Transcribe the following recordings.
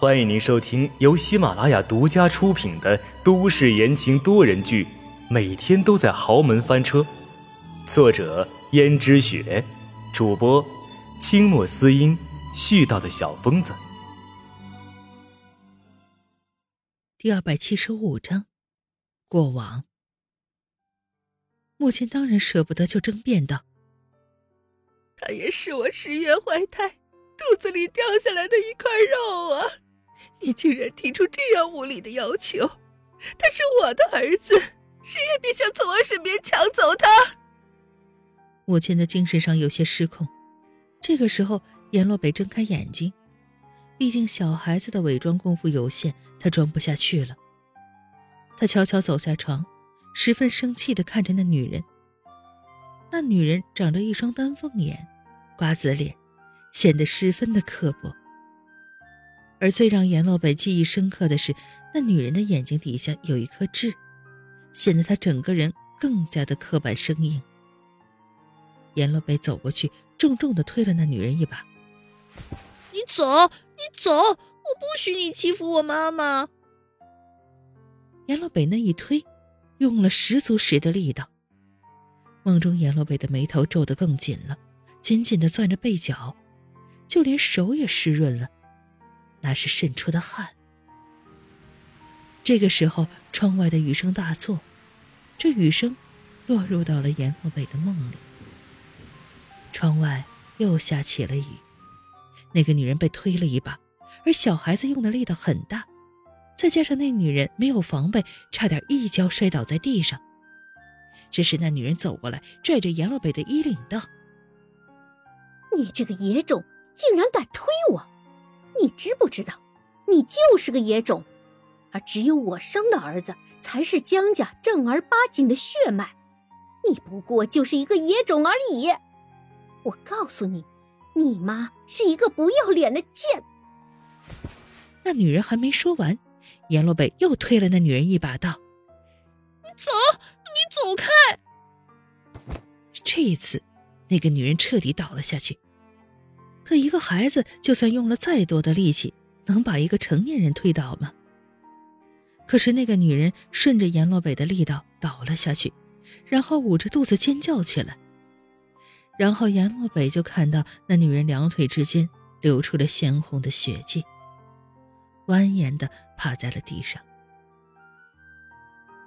欢迎您收听由喜马拉雅独家出品的都市言情多人剧《每天都在豪门翻车》，作者：胭脂雪，主播：清墨思音，絮叨的小疯子。第二百七十五章，过往。母亲当然舍不得，就争辩道：“他也是我十月怀胎。”肚子里掉下来的一块肉啊！你竟然提出这样无理的要求！他是我的儿子，谁也别想从我身边抢走他！母亲的精神上有些失控。这个时候，阎洛北睁开眼睛，毕竟小孩子的伪装功夫有限，他装不下去了。他悄悄走下床，十分生气的看着那女人。那女人长着一双丹凤眼，瓜子脸。显得十分的刻薄，而最让阎洛北记忆深刻的是，那女人的眼睛底下有一颗痣，显得她整个人更加的刻板生硬。阎洛北走过去，重重的推了那女人一把：“你走，你走，我不许你欺负我妈妈！”阎洛北那一推，用了十足十的力道。梦中阎洛北的眉头皱得更紧了，紧紧的攥着被角。就连手也湿润了，那是渗出的汗。这个时候，窗外的雨声大作，这雨声落入到了阎洛北的梦里。窗外又下起了雨，那个女人被推了一把，而小孩子用的力道很大，再加上那女人没有防备，差点一跤摔倒在地上。这时，那女人走过来，拽着阎洛北的衣领道：“你这个野种！”竟然敢推我！你知不知道，你就是个野种，而只有我生的儿子才是江家正儿八经的血脉，你不过就是一个野种而已。我告诉你，你妈是一个不要脸的贱。那女人还没说完，阎洛北又推了那女人一把，道：“你走，你走开！”这一次，那个女人彻底倒了下去。可一个孩子，就算用了再多的力气，能把一个成年人推倒吗？可是那个女人顺着阎洛北的力道倒了下去，然后捂着肚子尖叫起来。然后阎洛北就看到那女人两腿之间流出了鲜红的血迹，蜿蜒的趴在了地上。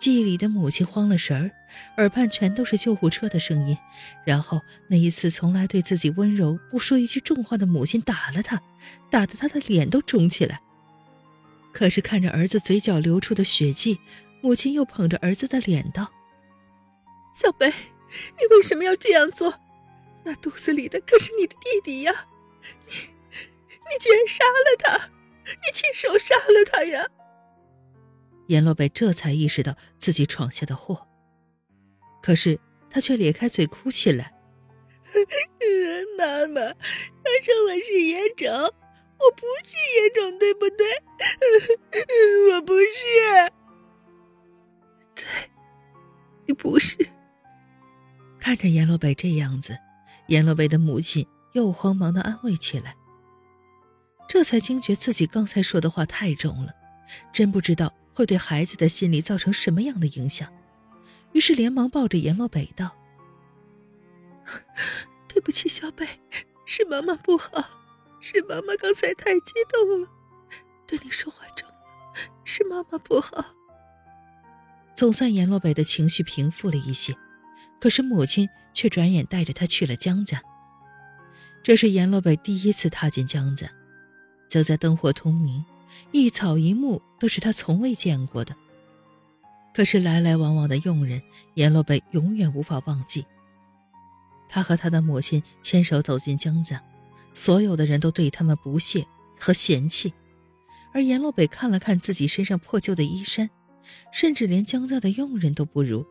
记忆里的母亲慌了神儿，耳畔全都是救护车的声音。然后那一次从来对自己温柔不说一句重话的母亲打了他，打得他的脸都肿起来。可是看着儿子嘴角流出的血迹，母亲又捧着儿子的脸道：“小北，你为什么要这样做？那肚子里的可是你的弟弟呀！你，你居然杀了他！你亲手杀了他呀！”阎洛北这才意识到自己闯下的祸，可是他却咧开嘴哭起来：“ 妈妈，他说我是野种，我不是野种，对不对？我不是。对，你不是。”看着阎洛北这样子，阎洛北的母亲又慌忙的安慰起来，这才惊觉自己刚才说的话太重了，真不知道。会对孩子的心理造成什么样的影响？于是连忙抱着阎洛北道：“ 对不起，小北，是妈妈不好，是妈妈刚才太激动了，对你说话重了，是妈妈不好。”总算阎洛北的情绪平复了一些，可是母亲却转眼带着他去了江家。这是阎洛北第一次踏进江家，走在灯火通明。一草一木都是他从未见过的。可是来来往往的佣人，阎洛北永远无法忘记。他和他的母亲牵手走进江家，所有的人都对他们不屑和嫌弃。而阎洛北看了看自己身上破旧的衣衫，甚至连江家的佣人都不如。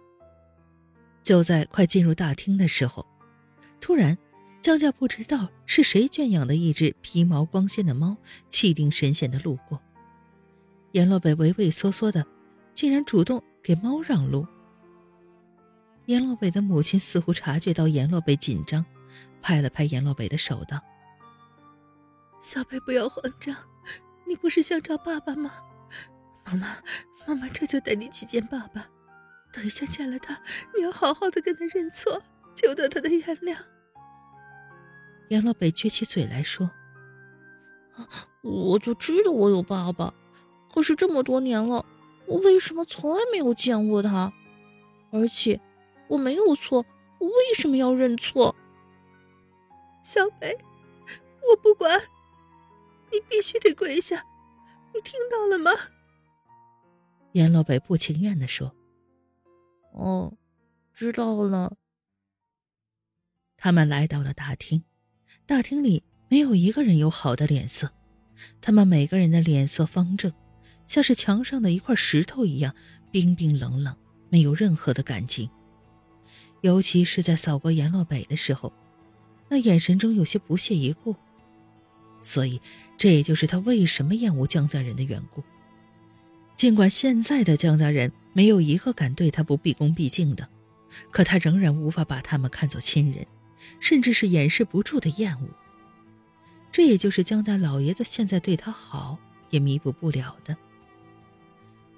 就在快进入大厅的时候，突然。江家不知道是谁圈养的一只皮毛光鲜的猫，气定神闲的路过。阎洛北畏畏缩缩的，竟然主动给猫让路。阎洛北的母亲似乎察觉到阎洛北紧张，拍了拍阎洛北的手道：“小北不要慌张，你不是想找爸爸吗？妈妈，妈妈这就带你去见爸爸。等一下见了他，你要好好的跟他认错，求得他的原谅。阎洛北撅起嘴来说：“我就知道我有爸爸，可是这么多年了，我为什么从来没有见过他？而且我没有错，我为什么要认错？”小北，我不管。你必须得跪下，你听到了吗？阎洛北不情愿的说：“哦，知道了。”他们来到了大厅，大厅里没有一个人有好的脸色，他们每个人的脸色方正，像是墙上的一块石头一样冰冰冷冷，没有任何的感情。尤其是在扫过阎洛北的时候，那眼神中有些不屑一顾。所以，这也就是他为什么厌恶江家人的缘故。尽管现在的江家人没有一个敢对他不毕恭毕敬的，可他仍然无法把他们看作亲人，甚至是掩饰不住的厌恶。这也就是江家老爷子现在对他好也弥补不了的。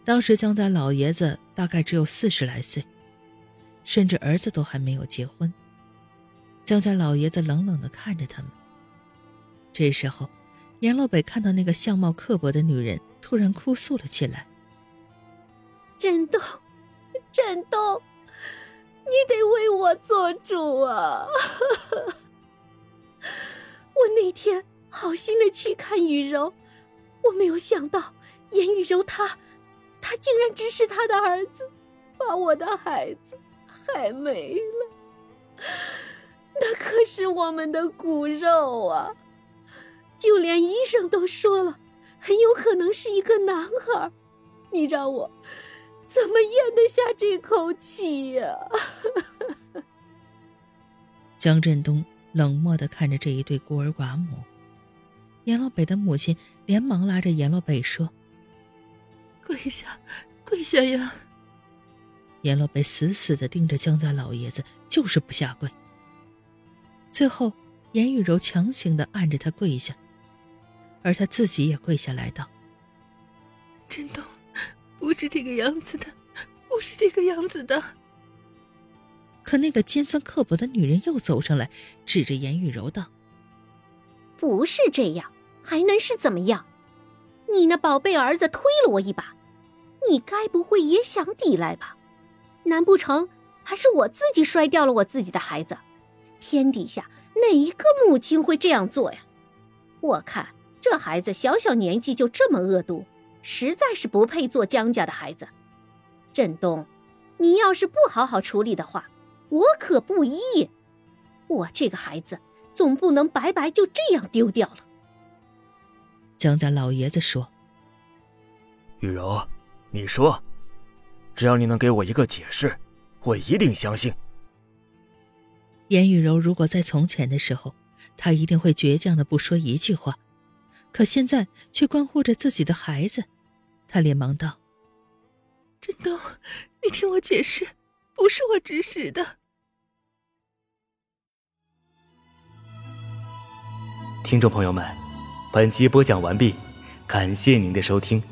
当时江家老爷子大概只有四十来岁，甚至儿子都还没有结婚。江家老爷子冷冷地看着他们。这时候，阎罗北看到那个相貌刻薄的女人，突然哭诉了起来：“振东，振东，你得为我做主啊！我那天好心的去看雨柔，我没有想到严雨柔她，她竟然指使她的儿子，把我的孩子害没了。那可是我们的骨肉啊！”就连医生都说了，很有可能是一个男孩。你让我怎么咽得下这口气呀？江振东冷漠的看着这一对孤儿寡母，阎罗北的母亲连忙拉着阎罗北说：“跪下，跪下呀！”阎罗北死死的盯着江家老爷子，就是不下跪。最后，严雨柔强行的按着他跪下。而他自己也跪下来道：“振东，不是这个样子的，不是这个样子的。”可那个尖酸刻薄的女人又走上来，指着严玉柔道：“不是这样，还能是怎么样？你那宝贝儿子推了我一把，你该不会也想抵赖吧？难不成还是我自己摔掉了我自己的孩子？天底下哪一个母亲会这样做呀？我看。”这孩子小小年纪就这么恶毒，实在是不配做江家的孩子。振东，你要是不好好处理的话，我可不依。我这个孩子总不能白白就这样丢掉了。江家老爷子说：“雨柔，你说，只要你能给我一个解释，我一定相信。”严雨柔如果在从前的时候，她一定会倔强的不说一句话。可现在却关乎着自己的孩子，他连忙道：“振东，你听我解释，不是我指使的。”听众朋友们，本集播讲完毕，感谢您的收听。